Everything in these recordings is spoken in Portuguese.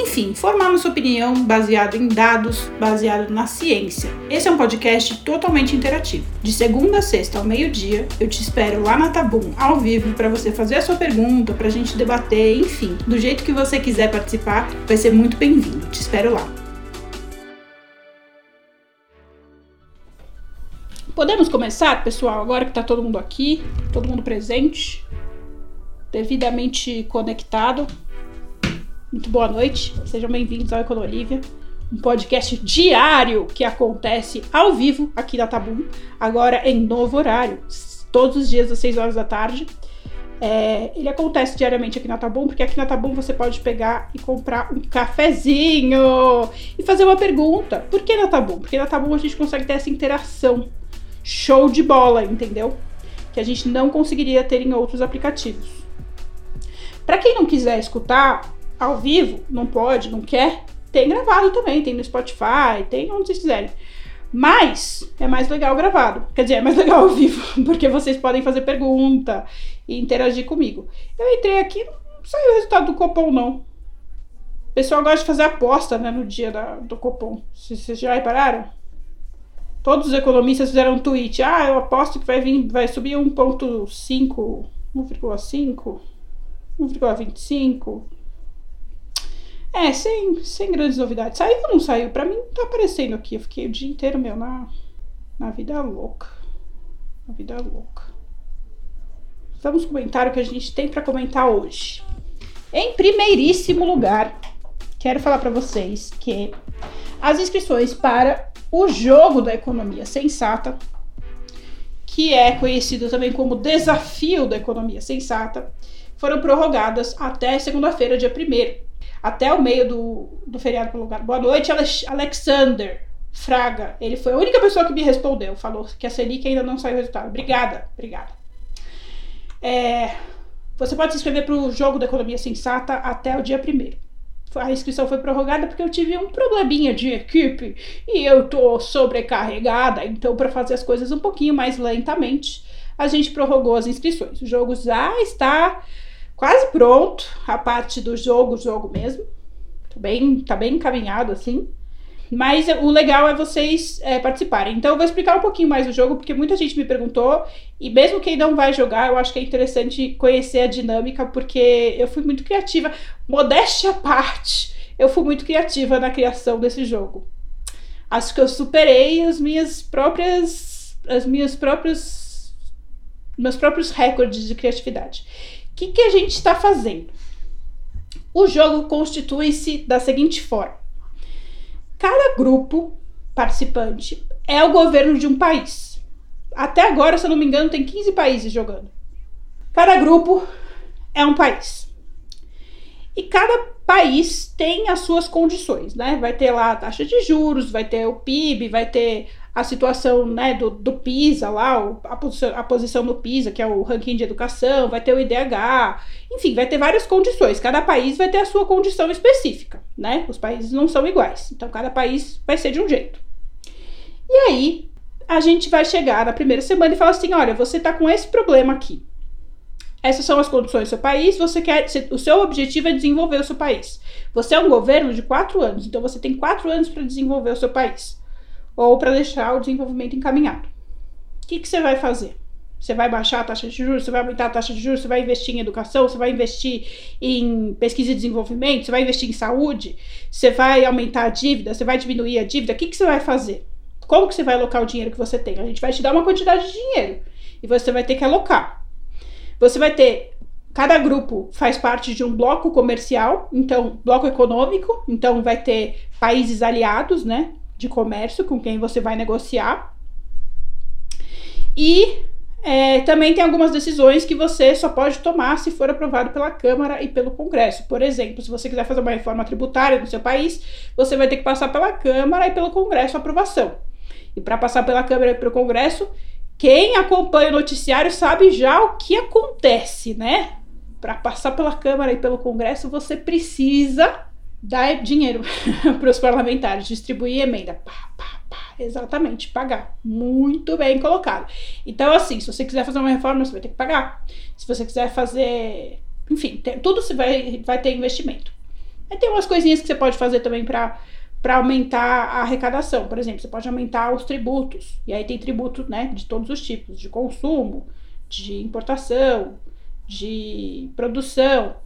enfim, formar nossa opinião baseado em dados, baseado na ciência. Esse é um podcast totalmente interativo. De segunda a sexta ao meio-dia, eu te espero lá na Tabum, ao vivo, para você fazer a sua pergunta, para a gente debater, enfim, do jeito que você quiser participar, vai ser muito bem-vindo. Te espero lá. Podemos começar, pessoal, agora que está todo mundo aqui, todo mundo presente, devidamente conectado. Muito boa noite, sejam bem-vindos ao Econolívia, um podcast diário que acontece ao vivo aqui na Tabum, agora em novo horário, todos os dias às 6 horas da tarde. É, ele acontece diariamente aqui na Tabum, porque aqui na Tabum você pode pegar e comprar um cafezinho e fazer uma pergunta. Por que na Tabum? Porque na Tabum a gente consegue ter essa interação. Show de bola, entendeu? Que a gente não conseguiria ter em outros aplicativos. Para quem não quiser escutar ao vivo, não pode, não quer, tem gravado também, tem no Spotify, tem onde vocês quiserem. Mas é mais legal gravado. Quer dizer, é mais legal ao vivo, porque vocês podem fazer pergunta e interagir comigo. Eu entrei aqui, não saiu o resultado do Copom, não. O pessoal gosta de fazer aposta né, no dia da, do Copom. Vocês já repararam? Todos os economistas fizeram um tweet. Ah, eu aposto que vai vir, vai subir 1,5, 1,5, 1,25. É, sem, sem grandes novidades. Saiu ou não saiu? Pra mim tá aparecendo aqui. Eu fiquei o dia inteiro, meu, na, na vida louca. Na vida louca. Vamos comentar o que a gente tem para comentar hoje. Em primeiríssimo lugar, quero falar para vocês que as inscrições para o jogo da economia sensata, que é conhecido também como desafio da economia sensata, foram prorrogadas até segunda-feira, dia 1 até o meio do, do feriado lugar. Boa noite, Alexander Fraga. Ele foi a única pessoa que me respondeu. Falou que a Selic ainda não saiu o resultado. Obrigada, obrigada. É, você pode se inscrever para o jogo da economia sensata até o dia 1 a inscrição foi prorrogada porque eu tive um probleminha de equipe e eu tô sobrecarregada, então para fazer as coisas um pouquinho mais lentamente, a gente prorrogou as inscrições. O jogo já está quase pronto a parte do jogo, jogo mesmo. Tá bem, tá bem encaminhado assim. Mas o legal é vocês é, participarem. Então eu vou explicar um pouquinho mais o jogo, porque muita gente me perguntou, e mesmo quem não vai jogar, eu acho que é interessante conhecer a dinâmica, porque eu fui muito criativa. Modéstia à parte, eu fui muito criativa na criação desse jogo. Acho que eu superei as minhas próprias. as minhas próprias. meus próprios recordes de criatividade que, que a gente está fazendo? O jogo constitui-se da seguinte forma: cada grupo participante é o governo de um país. Até agora, se eu não me engano, tem 15 países jogando. Cada grupo é um país. E cada país tem as suas condições, né? Vai ter lá a taxa de juros, vai ter o PIB, vai ter a situação né, do, do PISA lá, a posição, a posição no PISA, que é o ranking de educação, vai ter o IDH, enfim, vai ter várias condições. Cada país vai ter a sua condição específica, né? Os países não são iguais, então cada país vai ser de um jeito. E aí, a gente vai chegar na primeira semana e falar assim: olha, você está com esse problema aqui. Essas são as condições do seu país. Você quer, o seu objetivo é desenvolver o seu país. Você é um governo de quatro anos, então você tem quatro anos para desenvolver o seu país ou para deixar o desenvolvimento encaminhado. O que, que você vai fazer? Você vai baixar a taxa de juros, você vai aumentar a taxa de juros, você vai investir em educação, você vai investir em pesquisa e desenvolvimento, você vai investir em saúde, você vai aumentar a dívida, você vai diminuir a dívida. O que, que você vai fazer? Como que você vai alocar o dinheiro que você tem? A gente vai te dar uma quantidade de dinheiro e você vai ter que alocar. Você vai ter cada grupo faz parte de um bloco comercial, então bloco econômico, então vai ter países aliados, né? De comércio com quem você vai negociar. E é, também tem algumas decisões que você só pode tomar se for aprovado pela Câmara e pelo Congresso. Por exemplo, se você quiser fazer uma reforma tributária no seu país, você vai ter que passar pela Câmara e pelo Congresso a aprovação. E para passar pela Câmara e pelo Congresso, Quem acompanha o noticiário sabe já o que acontece, né? Para passar pela Câmara e pelo Congresso, você precisa dar dinheiro para os parlamentares, distribuir emenda. Pá, pá, pá, exatamente, pagar. Muito bem colocado. Então, assim, se você quiser fazer uma reforma, você vai ter que pagar. Se você quiser fazer. Enfim, tem, tudo você vai, vai ter investimento. Aí tem umas coisinhas que você pode fazer também para para aumentar a arrecadação. Por exemplo, você pode aumentar os tributos. E aí tem tributo né, de todos os tipos, de consumo, de importação, de produção.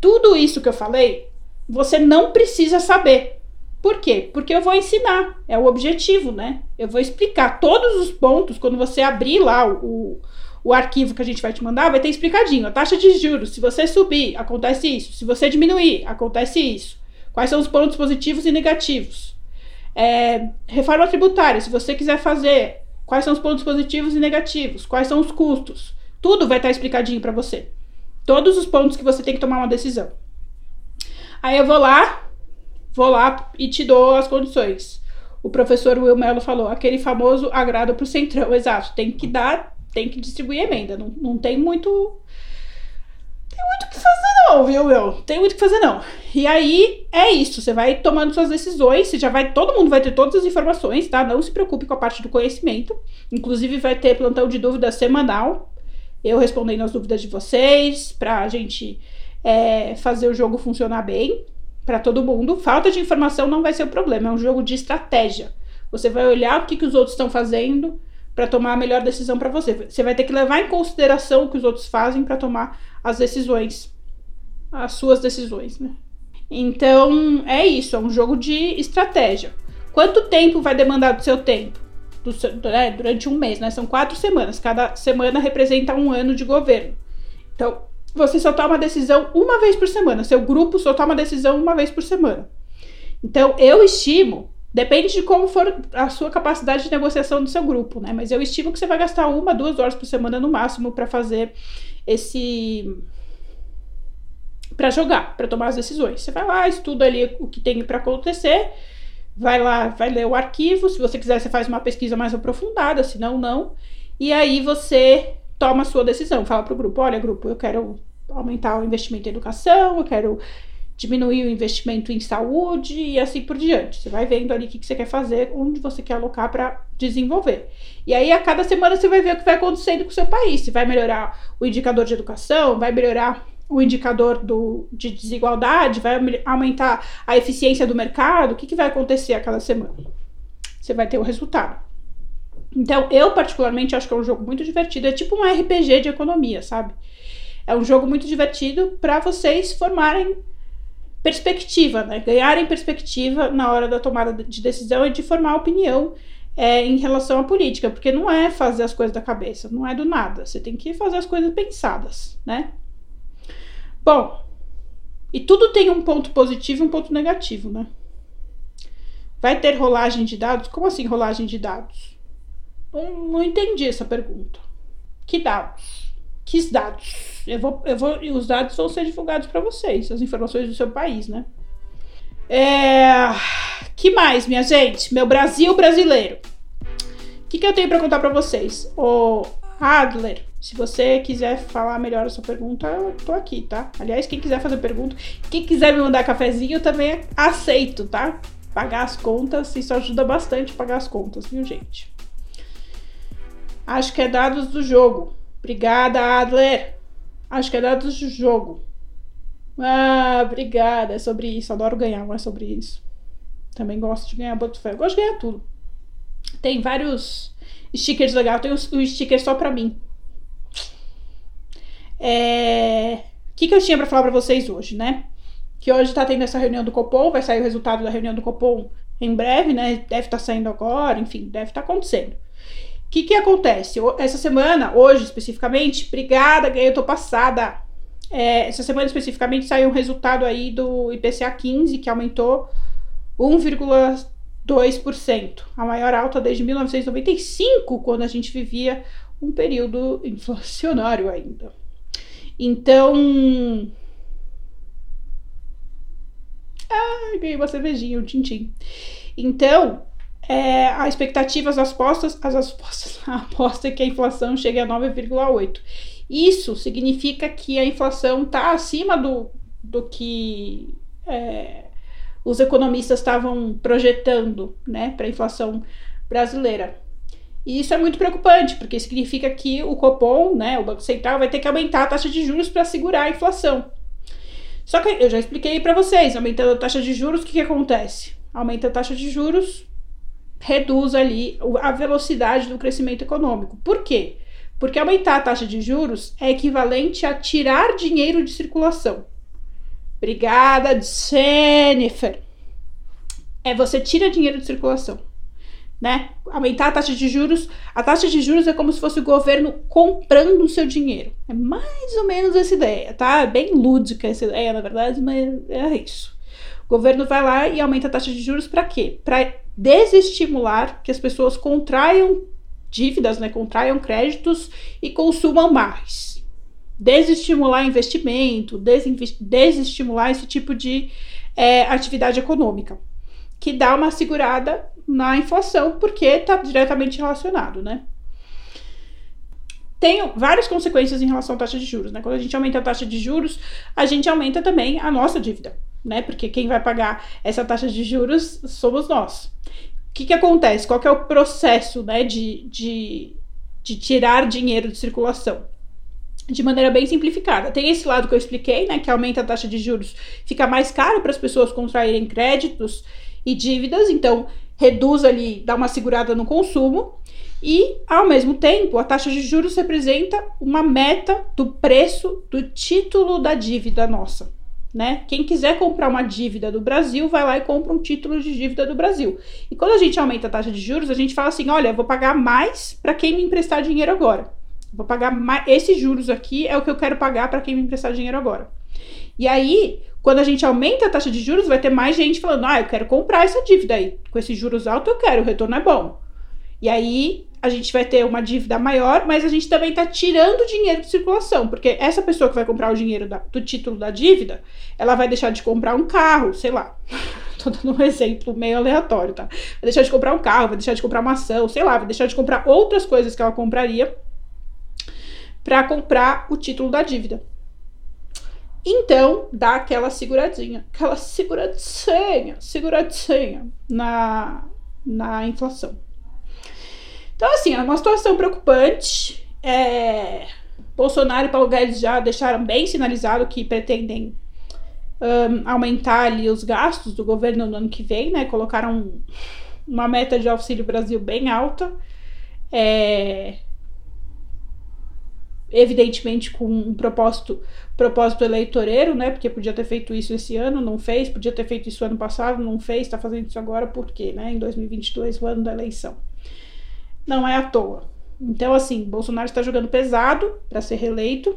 Tudo isso que eu falei, você não precisa saber. Por quê? Porque eu vou ensinar. É o objetivo, né? Eu vou explicar todos os pontos quando você abrir lá o, o arquivo que a gente vai te mandar, vai ter explicadinho. A taxa de juros, se você subir, acontece isso. Se você diminuir, acontece isso. Quais são os pontos positivos e negativos? É, reforma tributária, se você quiser fazer, quais são os pontos positivos e negativos? Quais são os custos? Tudo vai estar explicadinho para você. Todos os pontos que você tem que tomar uma decisão. Aí eu vou lá, vou lá e te dou as condições. O professor Will Mello falou, aquele famoso agrado para o centrão, exato. Tem que dar, tem que distribuir emenda. Não, não tem muito tem muito o que fazer, não, viu, meu? Tem muito o que fazer, não. E aí é isso. Você vai tomando suas decisões. Você já vai. Todo mundo vai ter todas as informações, tá? Não se preocupe com a parte do conhecimento. Inclusive, vai ter plantão de dúvidas semanal. Eu respondendo as dúvidas de vocês, pra gente é, fazer o jogo funcionar bem para todo mundo. Falta de informação não vai ser o problema, é um jogo de estratégia. Você vai olhar o que, que os outros estão fazendo para tomar a melhor decisão para você. Você vai ter que levar em consideração o que os outros fazem para tomar as decisões, as suas decisões, né? Então é isso, é um jogo de estratégia. Quanto tempo vai demandar do seu tempo? Do seu, né, durante um mês, né? São quatro semanas. Cada semana representa um ano de governo. Então, você só toma decisão uma vez por semana. Seu grupo só toma decisão uma vez por semana. Então, eu estimo, depende de como for a sua capacidade de negociação do seu grupo, né? Mas eu estimo que você vai gastar uma, duas horas por semana no máximo para fazer esse para jogar, para tomar as decisões. Você vai lá, estuda ali o que tem para acontecer, vai lá, vai ler o arquivo. Se você quiser, você faz uma pesquisa mais aprofundada, se não, não. E aí você toma a sua decisão. Fala para o grupo: olha, grupo, eu quero aumentar o investimento em educação, eu quero diminuir o investimento em saúde e assim por diante. Você vai vendo ali o que, que você quer fazer, onde você quer alocar para desenvolver. E aí, a cada semana, você vai ver o que vai acontecendo com o seu país. Se vai melhorar o indicador de educação, vai melhorar o indicador do, de desigualdade, vai aumentar a eficiência do mercado, o que, que vai acontecer a cada semana. Você vai ter o resultado. Então, eu particularmente acho que é um jogo muito divertido. É tipo um RPG de economia, sabe? É um jogo muito divertido para vocês formarem perspectiva, né? Ganharem perspectiva na hora da tomada de decisão e de formar opinião é, em relação à política, porque não é fazer as coisas da cabeça, não é do nada. Você tem que fazer as coisas pensadas, né? Bom, e tudo tem um ponto positivo e um ponto negativo, né? Vai ter rolagem de dados? Como assim rolagem de dados? Não, não entendi essa pergunta. Que dados? Que dados. Eu vou, eu vou, os dados vão ser divulgados para vocês, as informações do seu país, né? É, que mais, minha gente? Meu Brasil brasileiro. O que, que eu tenho para contar para vocês? O Adler, se você quiser falar melhor a sua pergunta, eu tô aqui, tá? Aliás, quem quiser fazer pergunta, quem quiser me mandar cafezinho, eu também aceito, tá? Pagar as contas, isso ajuda bastante a pagar as contas, viu, gente? Acho que é dados do jogo. Obrigada, Adler. Acho que é dados do jogo. Ah, obrigada. É sobre isso. Adoro ganhar, mas é sobre isso. Também gosto de ganhar boto fé. Eu gosto de ganhar tudo. Tem vários stickers legais. Tem um sticker só pra mim. É... O que, que eu tinha para falar para vocês hoje, né? Que hoje tá tendo essa reunião do Copom, vai sair o resultado da reunião do Copom em breve, né? Deve estar tá saindo agora, enfim, deve estar tá acontecendo. Que, que acontece? Essa semana, hoje especificamente, obrigada, eu tô passada. É, essa semana especificamente saiu um resultado aí do IPCA 15, que aumentou 1,2%. A maior alta desde 1995, quando a gente vivia um período inflacionário ainda. Então. Ai, ganhei uma cervejinha, um tintim. Então, é, a expectativa, as apostas, as apostas, a aposta é que a inflação chegue a 9,8. Isso significa que a inflação está acima do, do que é, os economistas estavam projetando né, para a inflação brasileira. E isso é muito preocupante, porque significa que o Copom, né, o Banco Central, vai ter que aumentar a taxa de juros para segurar a inflação. Só que eu já expliquei para vocês, aumentando a taxa de juros, o que, que acontece? Aumenta a taxa de juros, reduz ali a velocidade do crescimento econômico. Por quê? Porque aumentar a taxa de juros é equivalente a tirar dinheiro de circulação. Obrigada, Jennifer. É você tira dinheiro de circulação, né? Aumentar a taxa de juros, a taxa de juros é como se fosse o governo comprando o seu dinheiro. É mais ou menos essa ideia, tá? É bem lúdica essa ideia, na verdade, mas é isso. O governo vai lá e aumenta a taxa de juros para quê? Para desestimular que as pessoas contraiam dívidas, né, contraiam créditos e consumam mais. Desestimular investimento, desestimular esse tipo de é, atividade econômica, que dá uma segurada na inflação, porque está diretamente relacionado, né? Tem várias consequências em relação à taxa de juros, né? Quando a gente aumenta a taxa de juros, a gente aumenta também a nossa dívida, né? Porque quem vai pagar essa taxa de juros somos nós que, que acontece? Qual que é o processo né, de, de, de tirar dinheiro de circulação? de maneira bem simplificada. Tem esse lado que eu expliquei, né, que aumenta a taxa de juros, fica mais caro para as pessoas contraírem créditos e dívidas, então reduz ali, dá uma segurada no consumo. E, ao mesmo tempo, a taxa de juros representa uma meta do preço do título da dívida nossa né? Quem quiser comprar uma dívida do Brasil, vai lá e compra um título de dívida do Brasil. E quando a gente aumenta a taxa de juros, a gente fala assim: olha, vou pagar mais para quem me emprestar dinheiro agora. Vou pagar mais. Esses juros aqui é o que eu quero pagar para quem me emprestar dinheiro agora. E aí, quando a gente aumenta a taxa de juros, vai ter mais gente falando: ah, eu quero comprar essa dívida aí. Com esses juros altos, eu quero, o retorno é bom. E aí, a gente vai ter uma dívida maior, mas a gente também está tirando dinheiro de circulação, porque essa pessoa que vai comprar o dinheiro da, do título da dívida, ela vai deixar de comprar um carro, sei lá. Tô dando um exemplo meio aleatório, tá? Vai deixar de comprar um carro, vai deixar de comprar uma ação, sei lá, vai deixar de comprar outras coisas que ela compraria para comprar o título da dívida. Então, dá aquela seguradinha, aquela seguradinha, seguradinha na, na inflação. Então, assim, é uma situação preocupante. É... Bolsonaro e Paulo Guedes já deixaram bem sinalizado que pretendem um, aumentar ali os gastos do governo no ano que vem, né? Colocaram uma meta de Auxílio Brasil bem alta. É... Evidentemente com um propósito, propósito eleitoreiro, né? Porque podia ter feito isso esse ano, não fez. Podia ter feito isso ano passado, não fez. Tá fazendo isso agora, por quê, né? Em 2022, o ano da eleição não é à toa. Então, assim, Bolsonaro está jogando pesado para ser reeleito.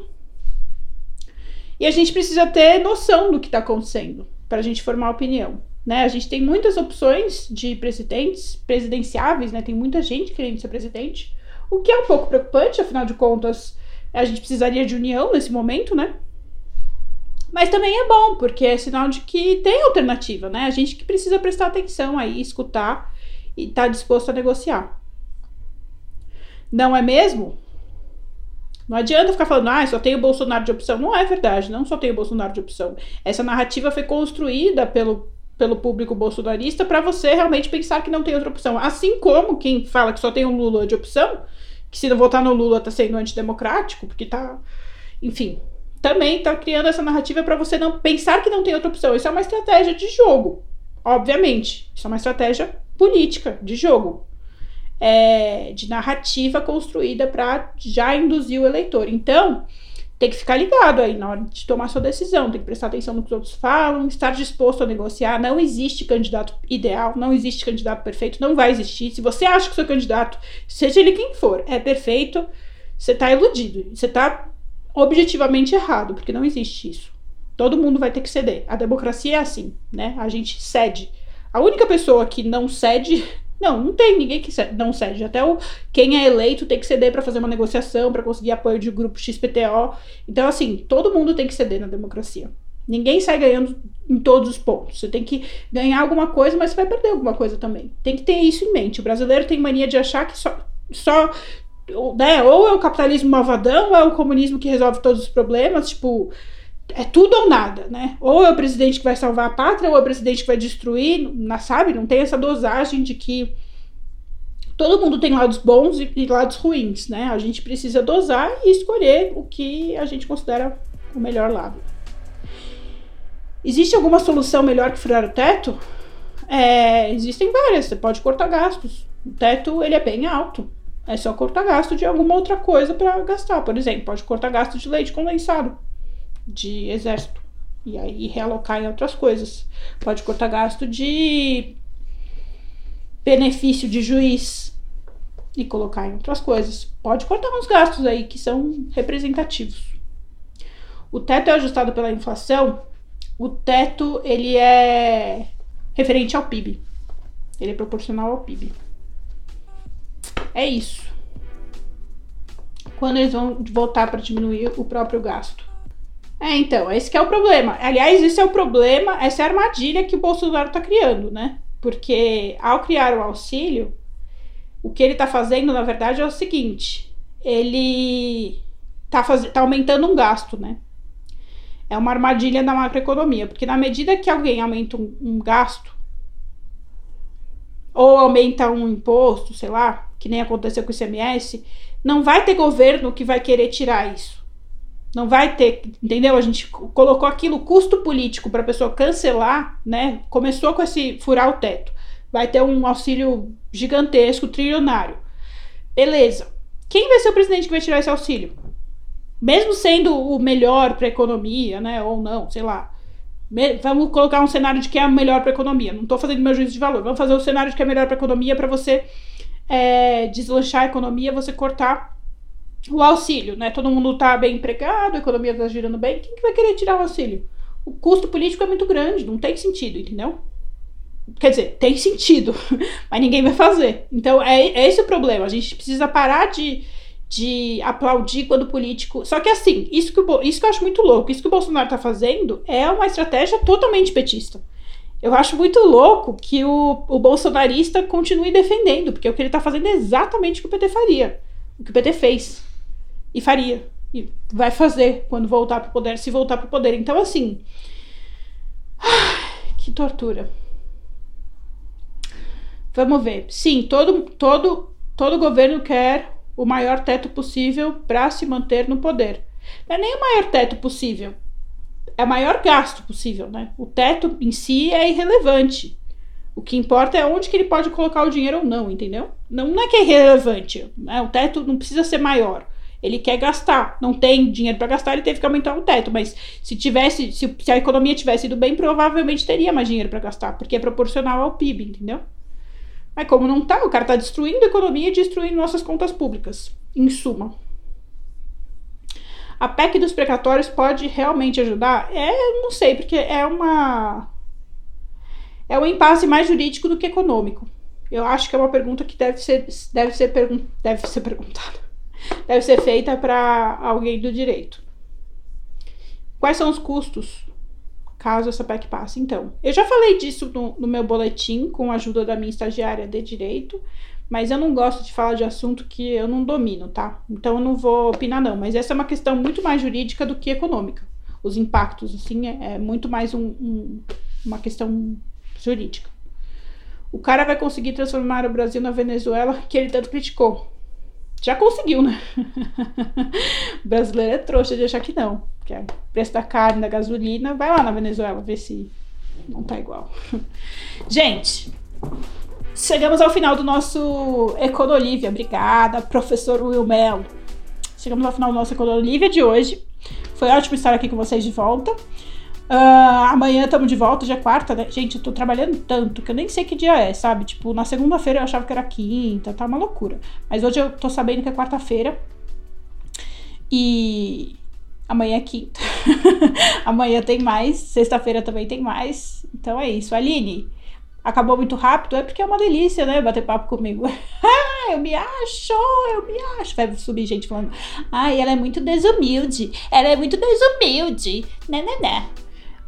E a gente precisa ter noção do que está acontecendo para a gente formar opinião. Né? A gente tem muitas opções de presidentes presidenciáveis, né? Tem muita gente querendo ser presidente, o que é um pouco preocupante, afinal de contas, a gente precisaria de união nesse momento, né? Mas também é bom, porque é sinal de que tem alternativa, né? A gente que precisa prestar atenção aí, escutar e estar tá disposto a negociar. Não é mesmo? Não adianta ficar falando, ah, só tem o Bolsonaro de opção. Não é verdade, não só tem o Bolsonaro de opção. Essa narrativa foi construída pelo, pelo público bolsonarista para você realmente pensar que não tem outra opção. Assim como quem fala que só tem o Lula de opção, que se não votar no Lula tá sendo antidemocrático, porque tá. Enfim, também tá criando essa narrativa para você não pensar que não tem outra opção. Isso é uma estratégia de jogo, obviamente. Isso é uma estratégia política de jogo é, de narrativa construída para já induzir o eleitor. Então, tem que ficar ligado aí na hora de tomar sua decisão, tem que prestar atenção no que os outros falam, estar disposto a negociar. Não existe candidato ideal, não existe candidato perfeito, não vai existir. Se você acha que o seu candidato, seja ele quem for, é perfeito, você está iludido, você está objetivamente errado, porque não existe isso. Todo mundo vai ter que ceder. A democracia é assim, né? A gente cede. A única pessoa que não cede não, não tem ninguém que não cede. Até o quem é eleito tem que ceder para fazer uma negociação, para conseguir apoio de grupo XPTO. Então, assim, todo mundo tem que ceder na democracia. Ninguém sai ganhando em todos os pontos. Você tem que ganhar alguma coisa, mas você vai perder alguma coisa também. Tem que ter isso em mente. O brasileiro tem mania de achar que só, só né, ou é o capitalismo malvadão, ou é o comunismo que resolve todos os problemas, tipo, é tudo ou nada, né? Ou é o presidente que vai salvar a pátria, ou é o presidente que vai destruir, não, sabe? Não tem essa dosagem de que todo mundo tem lados bons e, lados ruins, né? A gente precisa dosar e escolher o que a gente considera o melhor lado. Existe alguma solução melhor que furar o teto? É, existem várias. Você pode cortar gastos. O teto ele é bem alto. É só cortar gasto de alguma outra coisa para gastar. Por exemplo, pode cortar gasto de leite condensado, de exército. E aí realocar em outras coisas. Pode cortar gasto de benefício de juiz e colocar em outras coisas. Pode cortar uns gastos aí que são representativos. O teto é ajustado pela inflação o teto ele é referente ao PIB. Ele é proporcional ao PIB. É isso. Quando eles vão voltar para diminuir o próprio gasto. É, então, esse é o problema. Aliás, esse é o problema, essa é a armadilha que o Bolsonaro está criando, né? Porque ao criar o auxílio, o que ele está fazendo, na verdade, é o seguinte: ele está tá aumentando um gasto, né? é uma armadilha da macroeconomia, porque na medida que alguém aumenta um, um gasto, ou aumenta um imposto, sei lá, que nem aconteceu com o ICMS, não vai ter governo que vai querer tirar isso. Não vai ter, entendeu? A gente colocou aquilo custo político para a pessoa cancelar, né? Começou com esse furar o teto. Vai ter um auxílio gigantesco, trilionário. Beleza. Quem vai ser o presidente que vai tirar esse auxílio? mesmo sendo o melhor para a economia, né, ou não, sei lá. Vamos colocar um cenário de que é melhor para a economia. Não estou fazendo meu juízo de valor. Vamos fazer o um cenário de que é melhor para a economia para você é, deslanchar a economia, você cortar o auxílio, né? Todo mundo está bem empregado, a economia está girando bem. Quem que vai querer tirar o auxílio? O custo político é muito grande, não tem sentido, entendeu? Quer dizer, tem sentido, mas ninguém vai fazer. Então é, é esse o problema. A gente precisa parar de de aplaudir quando o político. Só que assim, isso que, o, isso que eu acho muito louco, isso que o Bolsonaro tá fazendo é uma estratégia totalmente petista. Eu acho muito louco que o, o bolsonarista continue defendendo, porque o que ele tá fazendo é exatamente o que o PT faria. O que o PT fez. E faria. E vai fazer quando voltar pro poder, se voltar pro poder. Então, assim. Que tortura. Vamos ver. Sim, todo, todo, todo governo quer o maior teto possível para se manter no poder. Não é nem o maior teto possível, é o maior gasto possível, né? O teto em si é irrelevante. O que importa é onde que ele pode colocar o dinheiro ou não, entendeu? Não, não é que é irrelevante, né? O teto não precisa ser maior. Ele quer gastar, não tem dinheiro para gastar, ele teve que aumentar o teto. Mas se tivesse, se, se a economia tivesse ido bem, provavelmente teria mais dinheiro para gastar, porque é proporcional ao PIB, entendeu? Mas como não tá, o cara tá destruindo a economia e destruindo nossas contas públicas. Em suma. A PEC dos precatórios pode realmente ajudar? É, não sei, porque é uma. É um impasse mais jurídico do que econômico. Eu acho que é uma pergunta que deve ser, deve ser, pergun deve ser perguntada. Deve ser feita para alguém do direito. Quais são os custos caso essa PEC passe. Então, eu já falei disso no, no, meu boletim com a ajuda da minha estagiária de direito, mas eu não gosto de falar de assunto que eu não domino, tá? Então eu não vou opinar não, mas essa é uma questão muito mais jurídica do que econômica. Os impactos, assim, é, é muito mais um, um, uma questão jurídica. O cara vai conseguir transformar o Brasil na Venezuela que ele tanto criticou. Já conseguiu, né? o brasileiro é trouxa de achar que não. Que é o preço da carne, da gasolina. Vai lá na Venezuela ver se não tá igual. Gente, chegamos ao final do nosso Econolívia. Obrigada, professor Will Mello. Chegamos ao final do nosso Econolívia de hoje. Foi ótimo estar aqui com vocês de volta. Uh, amanhã estamos de volta, já é quarta, né? Gente, eu tô trabalhando tanto que eu nem sei que dia é, sabe? Tipo, na segunda-feira eu achava que era quinta, tá uma loucura. Mas hoje eu tô sabendo que é quarta-feira. E amanhã é quinta. amanhã tem mais, sexta-feira também tem mais. Então é isso. Aline, acabou muito rápido, é porque é uma delícia, né? Bater papo comigo. eu me acho, eu me acho. Vai subir gente falando, ai, ela é muito desumilde, ela é muito desumilde, né, né, né.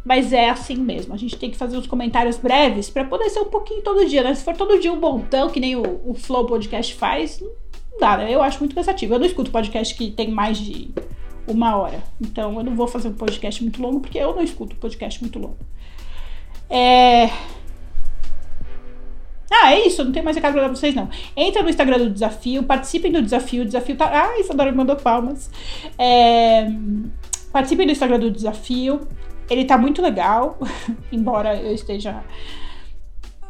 Mas é assim mesmo. A gente tem que fazer uns comentários breves para poder ser um pouquinho todo dia, né? Se for todo dia um montão, que nem o, o Flow Podcast faz, não dá, né? Eu acho muito cansativo. Eu não escuto podcast que tem mais de uma hora. Então eu não vou fazer um podcast muito longo, porque eu não escuto podcast muito longo. É. Ah, é isso, não tem mais recado pra vocês, não. Entra no Instagram do desafio, participem do desafio. O desafio tá. Ah, Isadora me mandou palmas. É... Participem do Instagram do desafio. Ele tá muito legal, embora eu esteja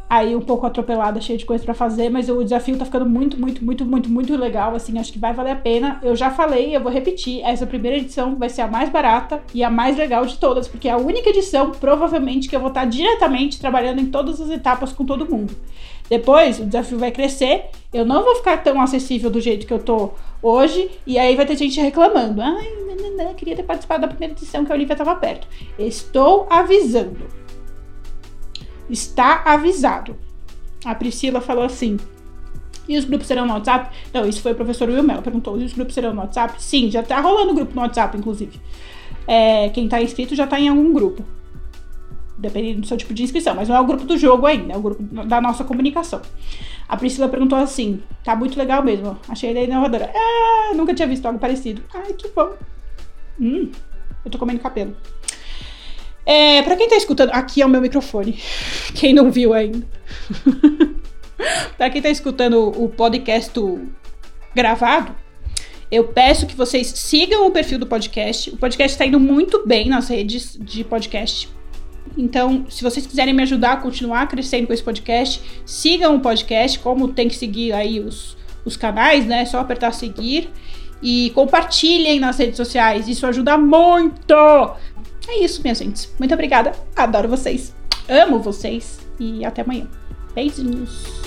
aí um pouco atropelada, cheia de coisa para fazer, mas o desafio tá ficando muito, muito, muito, muito, muito legal, assim, acho que vai valer a pena. Eu já falei, eu vou repetir, essa primeira edição vai ser a mais barata e a mais legal de todas, porque é a única edição, provavelmente, que eu vou estar diretamente trabalhando em todas as etapas com todo mundo. Depois, o desafio vai crescer, eu não vou ficar tão acessível do jeito que eu tô hoje, e aí vai ter gente reclamando. Ai, queria ter participado da primeira edição que a Olivia tava perto. Estou avisando. Está avisado. A Priscila falou assim. E os grupos serão no WhatsApp? Não, isso foi o professor Wilmel, perguntou. E os grupos serão no WhatsApp? Sim, já tá rolando grupo no WhatsApp, inclusive. É, quem tá inscrito já tá em algum grupo dependendo do seu tipo de inscrição, mas não é o grupo do jogo ainda, é o grupo da nossa comunicação. A Priscila perguntou assim: tá muito legal mesmo, achei ideia inovadora. Ah, nunca tinha visto algo parecido. Ai, que bom. Hum, eu tô comendo cabelo. É, pra quem tá escutando, aqui é o meu microfone. Quem não viu ainda. pra quem tá escutando o podcast gravado, eu peço que vocês sigam o perfil do podcast. O podcast tá indo muito bem nas redes de podcast. Então, se vocês quiserem me ajudar a continuar crescendo com esse podcast, sigam o podcast, como tem que seguir aí os, os canais, né? É só apertar seguir e compartilhem nas redes sociais. Isso ajuda muito. É isso, minha gente. Muito obrigada. Adoro vocês. Amo vocês e até amanhã. Beijinhos.